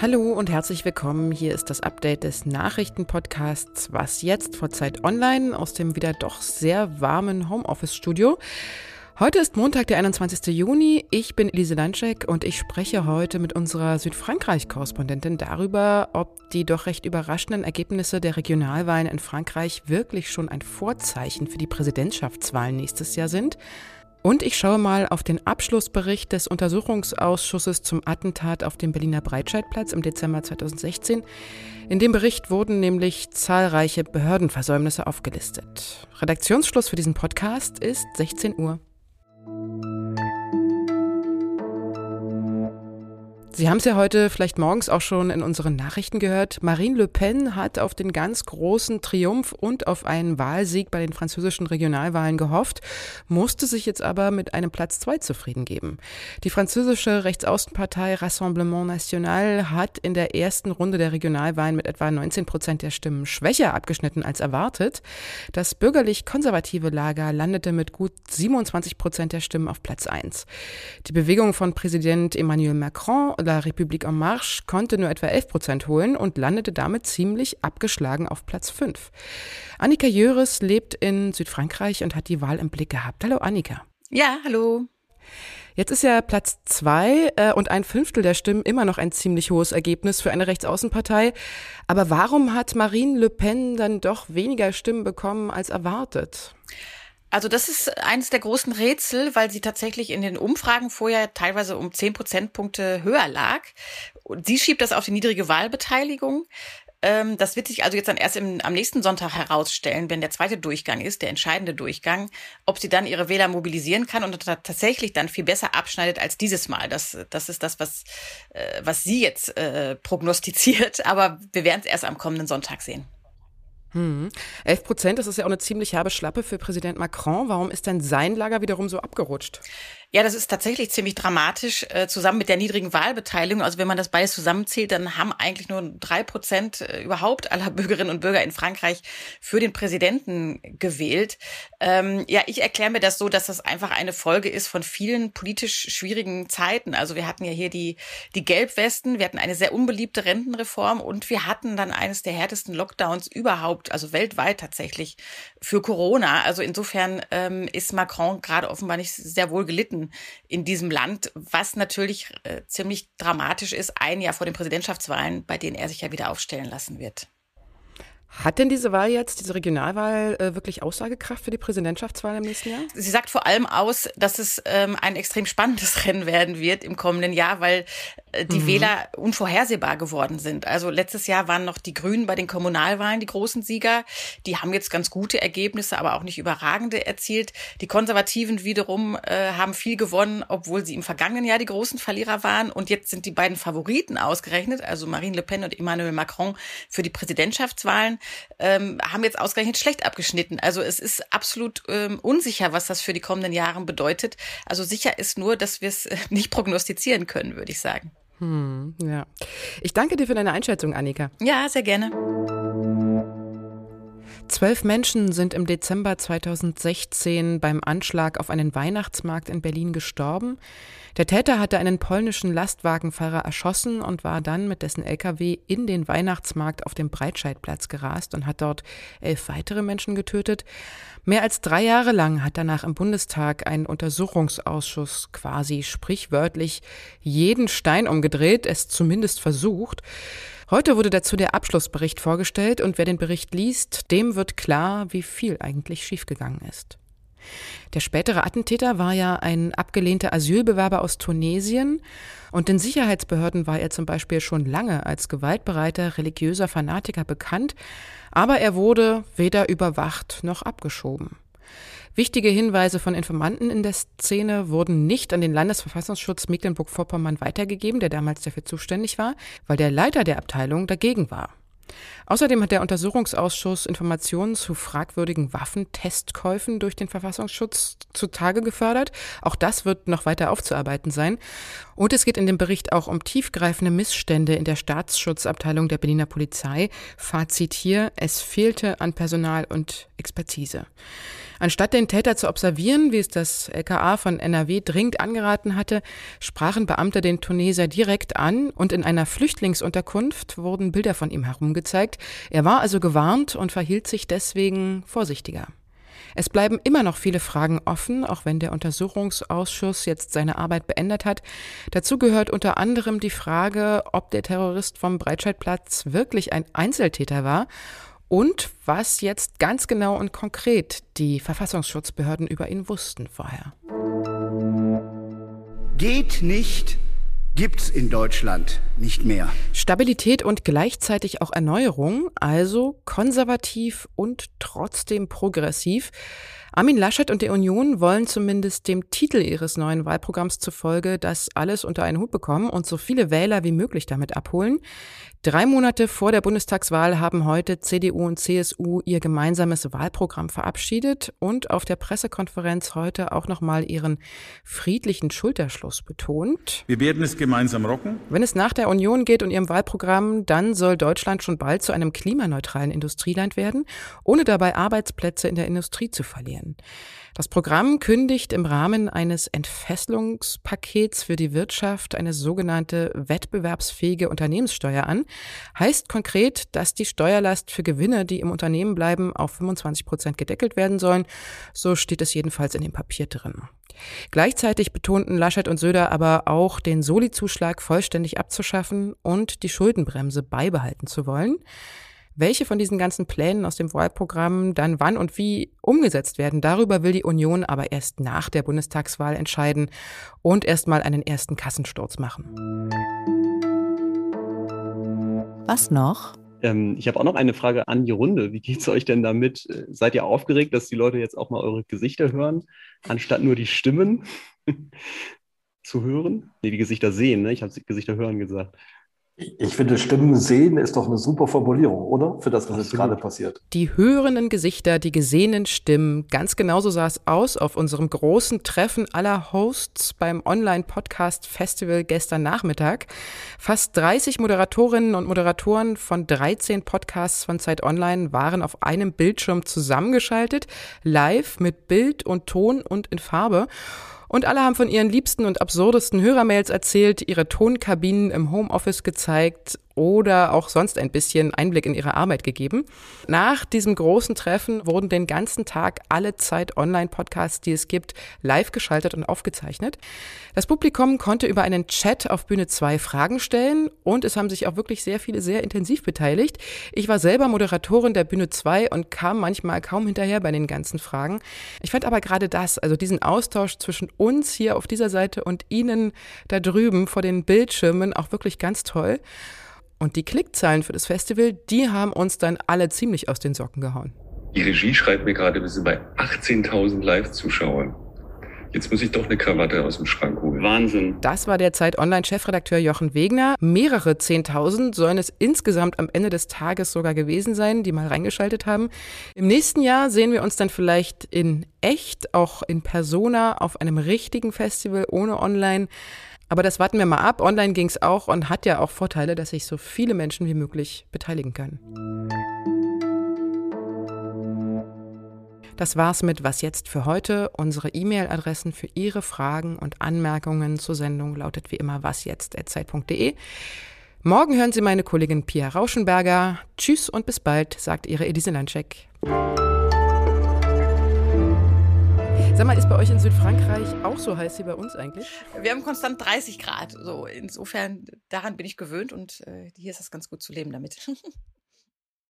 Hallo und herzlich willkommen. Hier ist das Update des Nachrichtenpodcasts Was jetzt vor Zeit online aus dem wieder doch sehr warmen Homeoffice-Studio. Heute ist Montag, der 21. Juni. Ich bin Elise Landschek und ich spreche heute mit unserer Südfrankreich-Korrespondentin darüber, ob die doch recht überraschenden Ergebnisse der Regionalwahlen in Frankreich wirklich schon ein Vorzeichen für die Präsidentschaftswahlen nächstes Jahr sind und ich schaue mal auf den Abschlussbericht des Untersuchungsausschusses zum Attentat auf dem Berliner Breitscheidplatz im Dezember 2016. In dem Bericht wurden nämlich zahlreiche Behördenversäumnisse aufgelistet. Redaktionsschluss für diesen Podcast ist 16 Uhr. Sie haben es ja heute vielleicht morgens auch schon in unseren Nachrichten gehört. Marine Le Pen hat auf den ganz großen Triumph und auf einen Wahlsieg bei den französischen Regionalwahlen gehofft, musste sich jetzt aber mit einem Platz zwei zufrieden geben. Die französische Rechtsaußenpartei Rassemblement National hat in der ersten Runde der Regionalwahlen mit etwa 19 Prozent der Stimmen schwächer abgeschnitten als erwartet. Das bürgerlich-konservative Lager landete mit gut 27 Prozent der Stimmen auf Platz eins. Die Bewegung von Präsident Emmanuel Macron La République en Marche konnte nur etwa 11 Prozent holen und landete damit ziemlich abgeschlagen auf Platz 5. Annika Jöres lebt in Südfrankreich und hat die Wahl im Blick gehabt. Hallo Annika. Ja, hallo. Jetzt ist ja Platz zwei äh, und ein Fünftel der Stimmen immer noch ein ziemlich hohes Ergebnis für eine Rechtsaußenpartei. Aber warum hat Marine Le Pen dann doch weniger Stimmen bekommen als erwartet? Also das ist eines der großen Rätsel, weil sie tatsächlich in den Umfragen vorher teilweise um zehn Prozentpunkte höher lag. Und sie schiebt das auf die niedrige Wahlbeteiligung. Ähm, das wird sich also jetzt dann erst im, am nächsten Sonntag herausstellen, wenn der zweite Durchgang ist, der entscheidende Durchgang, ob sie dann ihre Wähler mobilisieren kann und tatsächlich dann viel besser abschneidet als dieses Mal. Das, das ist das, was, äh, was sie jetzt äh, prognostiziert. Aber wir werden es erst am kommenden Sonntag sehen. Hm. 11 Prozent, das ist ja auch eine ziemlich herbe Schlappe für Präsident Macron. Warum ist denn sein Lager wiederum so abgerutscht? Ja, das ist tatsächlich ziemlich dramatisch, äh, zusammen mit der niedrigen Wahlbeteiligung. Also wenn man das beides zusammenzählt, dann haben eigentlich nur drei Prozent äh, überhaupt aller Bürgerinnen und Bürger in Frankreich für den Präsidenten gewählt. Ähm, ja, ich erkläre mir das so, dass das einfach eine Folge ist von vielen politisch schwierigen Zeiten. Also wir hatten ja hier die, die Gelbwesten, wir hatten eine sehr unbeliebte Rentenreform und wir hatten dann eines der härtesten Lockdowns überhaupt, also weltweit tatsächlich, für Corona. Also insofern ähm, ist Macron gerade offenbar nicht sehr wohl gelitten Konflikten in diesem Land, was natürlich äh, ziemlich dramatisch ist, ein Jahr vor den Präsidentschaftswahlen, bei denen er sich ja wieder aufstellen lassen wird. Hat denn diese Wahl jetzt, diese Regionalwahl, äh, wirklich Aussagekraft für die Präsidentschaftswahl im nächsten Jahr? Sie sagt vor allem aus, dass es ähm, ein extrem spannendes Rennen werden wird im kommenden Jahr, weil äh, die mhm. Wähler unvorhersehbar geworden sind. Also letztes Jahr waren noch die Grünen bei den Kommunalwahlen die großen Sieger. Die haben jetzt ganz gute Ergebnisse, aber auch nicht überragende erzielt. Die Konservativen wiederum äh, haben viel gewonnen, obwohl sie im vergangenen Jahr die großen Verlierer waren. Und jetzt sind die beiden Favoriten ausgerechnet, also Marine Le Pen und Emmanuel Macron für die Präsidentschaftswahlen, ähm, haben jetzt ausgerechnet schlecht abgeschnitten. Also es ist absolut ähm, unsicher, was das für die kommenden Jahre bedeutet. Also sicher ist nur, dass wir es äh, nicht prognostizieren können, würde ich sagen. Hm, ja. Ich danke dir für deine Einschätzung, Annika. Ja, sehr gerne. Zwölf Menschen sind im Dezember 2016 beim Anschlag auf einen Weihnachtsmarkt in Berlin gestorben. Der Täter hatte einen polnischen Lastwagenfahrer erschossen und war dann mit dessen LKW in den Weihnachtsmarkt auf dem Breitscheidplatz gerast und hat dort elf weitere Menschen getötet. Mehr als drei Jahre lang hat danach im Bundestag ein Untersuchungsausschuss quasi sprichwörtlich jeden Stein umgedreht, es zumindest versucht. Heute wurde dazu der Abschlussbericht vorgestellt und wer den Bericht liest, dem wird klar, wie viel eigentlich schiefgegangen ist. Der spätere Attentäter war ja ein abgelehnter Asylbewerber aus Tunesien und den Sicherheitsbehörden war er zum Beispiel schon lange als gewaltbereiter religiöser Fanatiker bekannt, aber er wurde weder überwacht noch abgeschoben. Wichtige Hinweise von Informanten in der Szene wurden nicht an den Landesverfassungsschutz Mecklenburg-Vorpommern weitergegeben, der damals dafür zuständig war, weil der Leiter der Abteilung dagegen war. Außerdem hat der Untersuchungsausschuss Informationen zu fragwürdigen Waffentestkäufen durch den Verfassungsschutz zutage gefördert. Auch das wird noch weiter aufzuarbeiten sein. Und es geht in dem Bericht auch um tiefgreifende Missstände in der Staatsschutzabteilung der Berliner Polizei. Fazit hier, es fehlte an Personal und Expertise. Anstatt den Täter zu observieren, wie es das LKA von NRW dringend angeraten hatte, sprachen Beamte den Tunesier direkt an und in einer Flüchtlingsunterkunft wurden Bilder von ihm herumgezeigt. Er war also gewarnt und verhielt sich deswegen vorsichtiger. Es bleiben immer noch viele Fragen offen, auch wenn der Untersuchungsausschuss jetzt seine Arbeit beendet hat. Dazu gehört unter anderem die Frage, ob der Terrorist vom Breitscheidplatz wirklich ein Einzeltäter war und was jetzt ganz genau und konkret die Verfassungsschutzbehörden über ihn wussten vorher. Geht nicht gibt's in Deutschland nicht mehr. Stabilität und gleichzeitig auch Erneuerung, also konservativ und trotzdem progressiv. Armin Laschet und die Union wollen zumindest dem Titel ihres neuen Wahlprogramms zufolge das alles unter einen Hut bekommen und so viele Wähler wie möglich damit abholen. Drei Monate vor der Bundestagswahl haben heute CDU und CSU ihr gemeinsames Wahlprogramm verabschiedet und auf der Pressekonferenz heute auch nochmal ihren friedlichen Schulterschluss betont. Wir werden es gemeinsam rocken. Wenn es nach der Union geht und ihrem Wahlprogramm, dann soll Deutschland schon bald zu einem klimaneutralen Industrieland werden, ohne dabei Arbeitsplätze in der Industrie zu verlieren. Das Programm kündigt im Rahmen eines Entfesselungspakets für die Wirtschaft eine sogenannte wettbewerbsfähige Unternehmenssteuer an. Heißt konkret, dass die Steuerlast für Gewinne, die im Unternehmen bleiben, auf 25 Prozent gedeckelt werden sollen. So steht es jedenfalls in dem Papier drin. Gleichzeitig betonten Laschet und Söder aber auch, den Soli-Zuschlag vollständig abzuschaffen und die Schuldenbremse beibehalten zu wollen. Welche von diesen ganzen Plänen aus dem Wahlprogramm dann wann und wie umgesetzt werden, darüber will die Union aber erst nach der Bundestagswahl entscheiden und erstmal einen ersten Kassensturz machen. Was noch? Ähm, ich habe auch noch eine Frage an die Runde. Wie geht es euch denn damit? Seid ihr aufgeregt, dass die Leute jetzt auch mal eure Gesichter hören, anstatt nur die Stimmen zu hören? Nee, die Gesichter sehen, ne? Ich habe Gesichter hören gesagt. Ich finde, Stimmen sehen ist doch eine super Formulierung, oder? Für das, was jetzt gerade passiert. Die hörenden Gesichter, die gesehenen Stimmen. Ganz genauso sah es aus auf unserem großen Treffen aller Hosts beim Online-Podcast-Festival gestern Nachmittag. Fast 30 Moderatorinnen und Moderatoren von 13 Podcasts von Zeit Online waren auf einem Bildschirm zusammengeschaltet, live mit Bild und Ton und in Farbe. Und alle haben von ihren liebsten und absurdesten Hörermails erzählt, ihre Tonkabinen im Homeoffice gezeigt oder auch sonst ein bisschen Einblick in ihre Arbeit gegeben. Nach diesem großen Treffen wurden den ganzen Tag alle Zeit Online-Podcasts, die es gibt, live geschaltet und aufgezeichnet. Das Publikum konnte über einen Chat auf Bühne 2 Fragen stellen und es haben sich auch wirklich sehr viele sehr intensiv beteiligt. Ich war selber Moderatorin der Bühne 2 und kam manchmal kaum hinterher bei den ganzen Fragen. Ich fand aber gerade das, also diesen Austausch zwischen uns hier auf dieser Seite und Ihnen da drüben vor den Bildschirmen auch wirklich ganz toll. Und die Klickzahlen für das Festival, die haben uns dann alle ziemlich aus den Socken gehauen. Die Regie schreibt mir gerade, wir sind bei 18.000 Live-Zuschauern. Jetzt muss ich doch eine Krawatte aus dem Schrank holen. Wahnsinn. Das war der Zeit Online-Chefredakteur Jochen Wegner. Mehrere 10.000 sollen es insgesamt am Ende des Tages sogar gewesen sein, die mal reingeschaltet haben. Im nächsten Jahr sehen wir uns dann vielleicht in echt, auch in Persona, auf einem richtigen Festival ohne Online. Aber das warten wir mal ab. Online ging es auch und hat ja auch Vorteile, dass sich so viele Menschen wie möglich beteiligen können. Das war's mit Was jetzt für heute. Unsere E-Mail-Adressen für Ihre Fragen und Anmerkungen zur Sendung lautet wie immer wasjetzt.zeit.de. Morgen hören Sie meine Kollegin Pia Rauschenberger. Tschüss und bis bald, sagt Ihre Edise Landcheck. Sag mal, ist bei euch in Südfrankreich auch so heiß wie bei uns eigentlich? Wir haben konstant 30 Grad. So, insofern, daran bin ich gewöhnt und äh, hier ist das ganz gut zu leben damit.